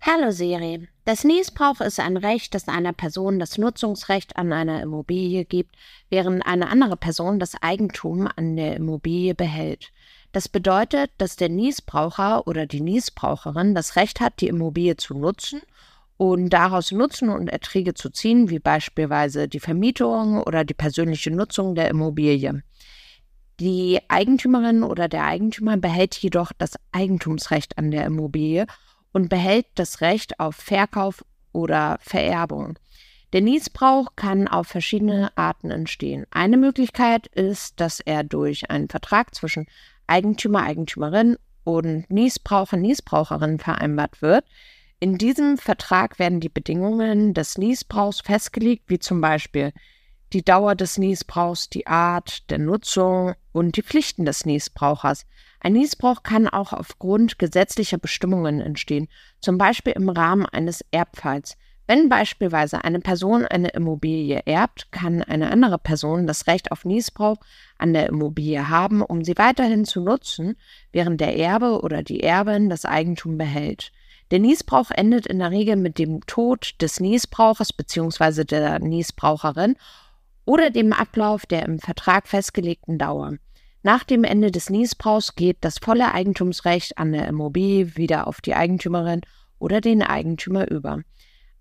Hallo Siri. Das Niesbrauch ist ein Recht, das einer Person das Nutzungsrecht an einer Immobilie gibt, während eine andere Person das Eigentum an der Immobilie behält. Das bedeutet, dass der Niesbraucher oder die Niesbraucherin das Recht hat, die Immobilie zu nutzen und daraus Nutzen und Erträge zu ziehen, wie beispielsweise die Vermietung oder die persönliche Nutzung der Immobilie. Die Eigentümerin oder der Eigentümer behält jedoch das Eigentumsrecht an der Immobilie und behält das Recht auf Verkauf oder Vererbung. Der Niesbrauch kann auf verschiedene Arten entstehen. Eine Möglichkeit ist, dass er durch einen Vertrag zwischen Eigentümer, Eigentümerin und Niesbraucher, Niesbraucherin vereinbart wird. In diesem Vertrag werden die Bedingungen des Niesbrauchs festgelegt, wie zum Beispiel die Dauer des Niesbrauchs, die Art der Nutzung und die Pflichten des Niesbrauchers. Ein Niesbrauch kann auch aufgrund gesetzlicher Bestimmungen entstehen, zum Beispiel im Rahmen eines Erbfalls. Wenn beispielsweise eine Person eine Immobilie erbt, kann eine andere Person das Recht auf Niesbrauch an der Immobilie haben, um sie weiterhin zu nutzen, während der Erbe oder die Erbin das Eigentum behält. Der Niesbrauch endet in der Regel mit dem Tod des Niesbrauchers bzw. der Niesbraucherin oder dem Ablauf der im Vertrag festgelegten Dauer. Nach dem Ende des Niesbrauchs geht das volle Eigentumsrecht an der Immobilie wieder auf die Eigentümerin oder den Eigentümer über.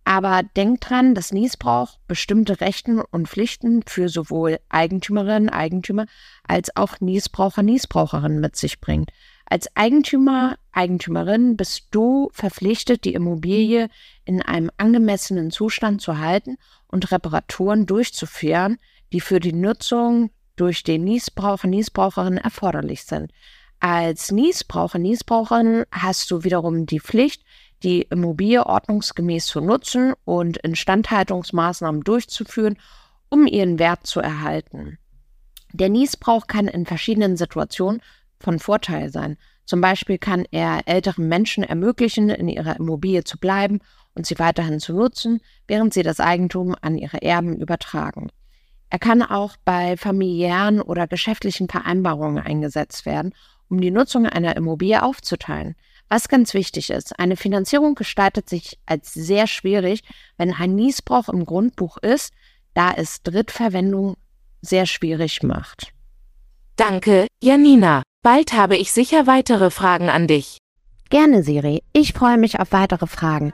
Aber denkt dran, dass Niesbrauch bestimmte Rechten und Pflichten für sowohl Eigentümerinnen, Eigentümer als auch Niesbraucher, Niesbraucherinnen mit sich bringt. Als Eigentümer, Eigentümerin bist du verpflichtet, die Immobilie in einem angemessenen Zustand zu halten und Reparaturen durchzuführen, die für die Nutzung durch den Niesbraucher, Niesbraucherin erforderlich sind. Als Niesbraucher, Niesbraucherin hast du wiederum die Pflicht, die Immobilie ordnungsgemäß zu nutzen und Instandhaltungsmaßnahmen durchzuführen, um ihren Wert zu erhalten. Der Niesbrauch kann in verschiedenen Situationen von Vorteil sein. Zum Beispiel kann er älteren Menschen ermöglichen, in ihrer Immobilie zu bleiben und sie weiterhin zu nutzen, während sie das Eigentum an ihre Erben übertragen. Er kann auch bei familiären oder geschäftlichen Vereinbarungen eingesetzt werden, um die Nutzung einer Immobilie aufzuteilen. Was ganz wichtig ist, eine Finanzierung gestaltet sich als sehr schwierig, wenn ein Niesbrauch im Grundbuch ist, da es Drittverwendung sehr schwierig macht. Danke, Janina. Bald habe ich sicher weitere Fragen an dich. Gerne, Siri. Ich freue mich auf weitere Fragen.